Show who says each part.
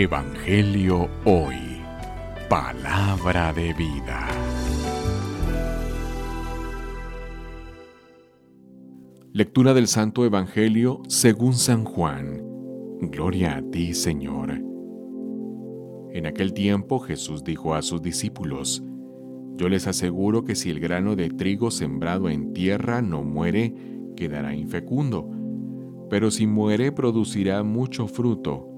Speaker 1: Evangelio Hoy. Palabra de vida. Lectura del Santo Evangelio según San Juan. Gloria a ti, Señor. En aquel tiempo Jesús dijo a sus discípulos, Yo les aseguro que si el grano de trigo sembrado en tierra no muere, quedará infecundo, pero si muere producirá mucho fruto.